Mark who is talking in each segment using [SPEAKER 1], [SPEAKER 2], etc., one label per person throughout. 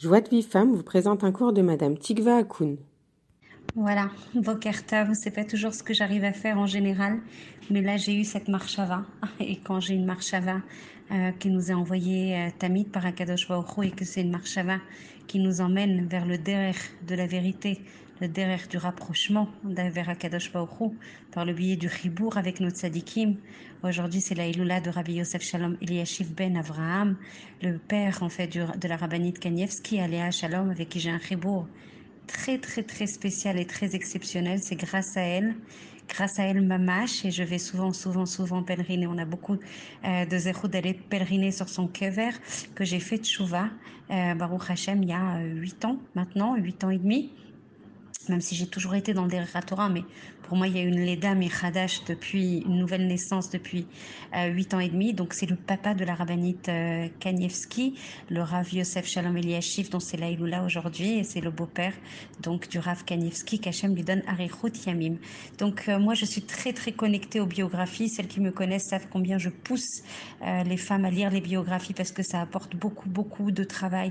[SPEAKER 1] Joie de vie femme vous présente un cours de Madame Tigva Akoun.
[SPEAKER 2] Voilà, Bokertov, c'est pas toujours ce que j'arrive à faire en général, mais là j'ai eu cette marchava. Et quand j'ai une marchava euh, qui nous est envoyée euh, Tamid par Akadosh Baruch et que c'est une marchava qui nous emmène vers le derrière de la vérité, le derrière du rapprochement vers Akadosh Baruch par le biais du ribour avec notre sadikim. Aujourd'hui, c'est la Iloula de Rabbi Yosef Shalom Eliashiv ben Avraham, le père en fait de la rabbinite Kanievski, Aléa Shalom, avec qui j'ai un ribour très très très spéciale et très exceptionnelle. C'est grâce à elle, grâce à elle Mamash, et je vais souvent souvent souvent pèleriner. On a beaucoup euh, de zéro d'aller pèleriner sur son kever que j'ai fait Tchouva, euh, Baruch Hashem, il y a 8 euh, ans maintenant, 8 ans et demi même si j'ai toujours été dans des Torah, mais pour moi, il y a une Leda Mechadash depuis une nouvelle naissance depuis euh, huit ans et demi. Donc, c'est le papa de la rabbinite euh, Kanievski, le Rav Yosef Shalom Eliashiv, dont c'est l'Aïloula aujourd'hui, et c'est le beau-père donc du Rav Kanievski, qu'Hachem lui donne Arichut Yamim. Donc, euh, moi, je suis très, très connectée aux biographies. Celles qui me connaissent savent combien je pousse les femmes à lire les biographies parce que ça apporte beaucoup, beaucoup de travail,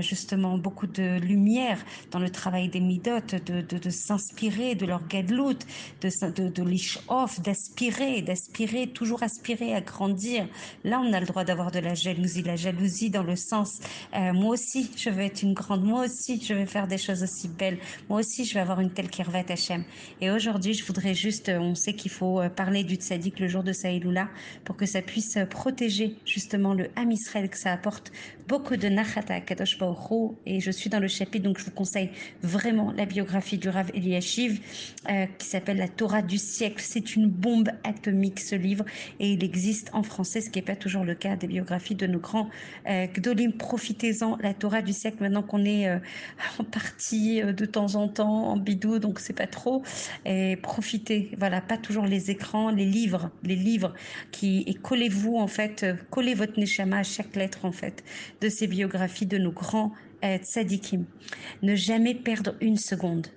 [SPEAKER 2] justement, beaucoup de lumière dans le travail des De, s'inspirer de leur gadlout, de, de, de off, d'aspirer, d'aspirer, toujours aspirer à grandir. Là, on a le droit d'avoir de la jalousie. La jalousie dans le sens, euh, moi aussi, je veux être une grande, moi aussi, je vais faire des choses aussi belles, moi aussi, je vais avoir une telle kirvat Hachem. Et aujourd'hui, je voudrais juste, euh, on sait qu'il faut euh, parler du tzaddik le jour de Saïloula pour que ça puisse protéger justement le Ham Israël, que ça apporte beaucoup de nachata kadosh et je suis dans le chapitre, donc je vous conseille vraiment la biographie du Rav Eliashiv, qui s'appelle La Torah du siècle. C'est une bombe atomique ce livre et il existe en français, ce qui n'est pas toujours le cas des biographies de nos grands euh, Gdolim. Profitez-en, La Torah du siècle, maintenant qu'on est euh, en partie euh, de temps en temps en bidou, donc c'est pas trop. Et profitez, voilà, pas toujours les écrans, les livres, les livres qui et collez-vous en fait, collez votre neshama à chaque lettre en fait de ces biographies de nos grands tzadikim. Ne jamais perdre une seconde.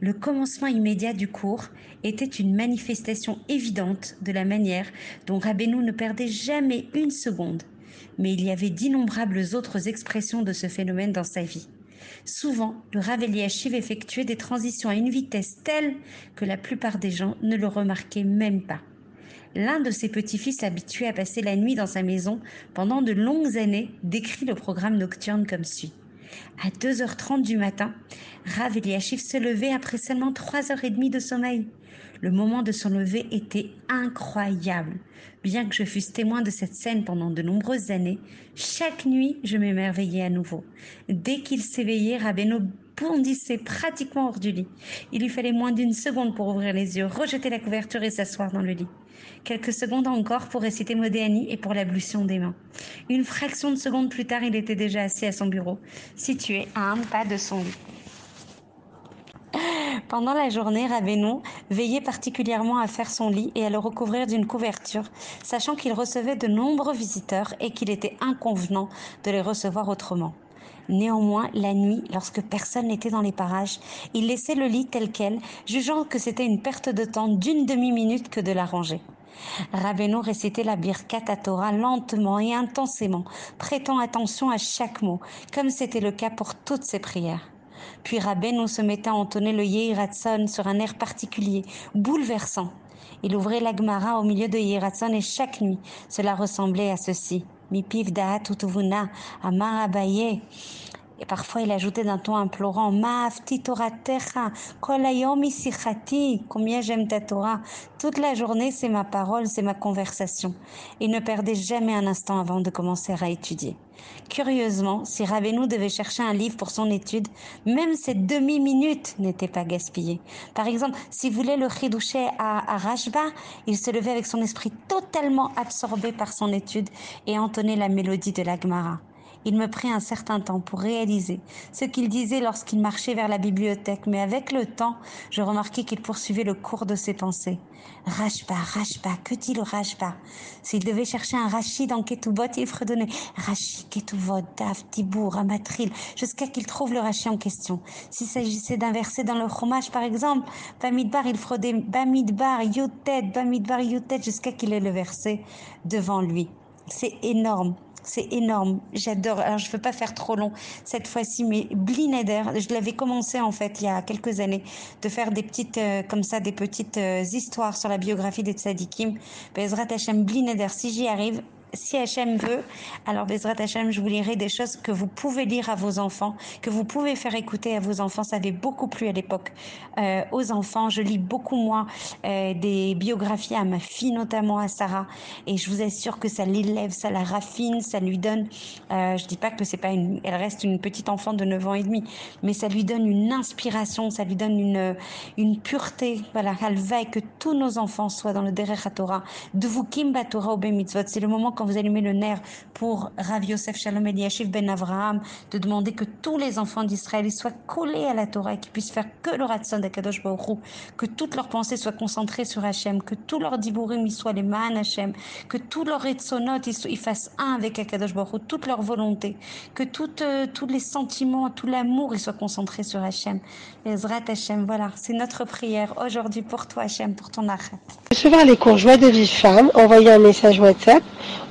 [SPEAKER 2] Le commencement immédiat du cours était une manifestation évidente de la manière dont Rabbeinu ne perdait jamais une seconde. Mais il y avait d'innombrables autres expressions de ce phénomène dans sa vie. Souvent, le Rav Eliashiv effectuait des transitions à une vitesse telle que la plupart des gens ne le remarquaient même pas. L'un de ses petits-fils habitués à passer la nuit dans sa maison pendant de longues années décrit le programme nocturne comme suit. À 2h30 du matin, Rav Eliashiv se levait après seulement 3h30 de sommeil. Le moment de son lever était incroyable. Bien que je fusse témoin de cette scène pendant de nombreuses années, chaque nuit je m'émerveillais à nouveau. Dès qu'il s'éveillait, Rabbeinu bondissait pratiquement hors du lit. Il lui fallait moins d'une seconde pour ouvrir les yeux, rejeter la couverture et s'asseoir dans le lit. Quelques secondes encore pour réciter Modéani et pour l'ablution des mains. Une fraction de seconde plus tard, il était déjà assis à son bureau, situé à un pas de son lit. Pendant la journée, Rabbeinu veillait particulièrement à faire son lit et à le recouvrir d'une couverture, sachant qu'il recevait de nombreux visiteurs et qu'il était inconvenant de les recevoir autrement. Néanmoins, la nuit, lorsque personne n'était dans les parages, il laissait le lit tel quel, jugeant que c'était une perte de temps d'une demi-minute que de l'arranger. Rabbeinu récitait la Birkat Torah lentement et intensément, prêtant attention à chaque mot, comme c'était le cas pour toutes ses prières. Puis Rabbeinu se mettait à entonner le Yehiratson sur un air particulier, bouleversant. Il ouvrait l'Agmara au milieu de Yehiratson et chaque nuit, cela ressemblait à ceci. Mipiv Da'at Utuvuna, Amar Abaye. Et parfois, il ajoutait d'un ton implorant, Ma'afti Toratecha, Kolayom Isichati, combien j'aime ta Torah. Toute la journée, c'est ma parole, c'est ma conversation. Il ne perdait jamais un instant avant de commencer à étudier. Curieusement, si Rabbeinu devait chercher un livre pour son étude, même ces demi-minutes n'étaient pas gaspillées. Par exemple, s'il voulait le chidoucher à, à Rashba, il se levait avec son esprit totalement absorbé par son étude et entonnait la mélodie de la Gemara. Il me prit un certain temps pour réaliser ce qu'il disait lorsqu'il marchait vers la bibliothèque, mais avec le temps, je remarquai qu'il poursuivait le cours de ses pensées. Rashba, Rashba, que dit le Rashba S'il devait chercher un Rachid dans Ketubot, il fredonnait Rachid, Ketubot, Dav, Tibour, Amatril, jusqu'à qu'il trouve le Rachid en question. S'il s'agissait d'un verset dans le Chumash, par exemple, Bamidbar, il fraudait Bamidbar, Yotet, Bamidbar, Yotet, jusqu'à qu'il ait le verset devant lui. C'est énorme c'est énorme. J'adore. Alors, je ne veux pas faire trop long cette fois-ci, mais Blineder, je l'avais commencé en fait il y a quelques années de faire des petites, euh, comme ça, des petites euh, histoires sur la biographie des tzadikim. Bezrat Hashem Blineder, si j'y arrive, si Hachem veut, alors Bezrat Hachem, je vous lirai des choses que vous pouvez lire à vos enfants, que vous pouvez faire écouter à vos enfants. Ça avait beaucoup plu à l'époque euh, aux enfants. Je lis beaucoup, moi, euh, des biographies à ma fille, notamment à Sarah. Et je vous assure que ça l'élève, ça la raffine, ça lui donne, euh, je dis pas que c'est pas une, elle reste une petite enfant de 9 ans et demi, mais ça lui donne une inspiration, ça lui donne une, une pureté. Voilà, elle veille que tous nos enfants soient dans le Derech Torah. De vous Kimba Torah Mitzvot. C'est le moment vous allumez le nerf pour Rav Yosef Shalom Eliashiv Ben Avraham, de demander que tous les enfants d'Israël soient collés à la Torah qu'ils puissent faire que le Ratson d'Akadosh Baruch que toutes leurs pensées soient concentrées sur Hachem, que tous leurs diburim soient les man Hachem, que tous leurs retsonot ils fassent un avec Akadosh Baruch toute leur volonté, que toutes, euh, tous les sentiments, tout l'amour, ils soient concentrés sur Hachem. Les Zrat Hachem, voilà, c'est notre prière aujourd'hui pour toi Hachem, pour ton arrêt.
[SPEAKER 3] Recevoir les cours Joie de vie femme, envoyez un message WhatsApp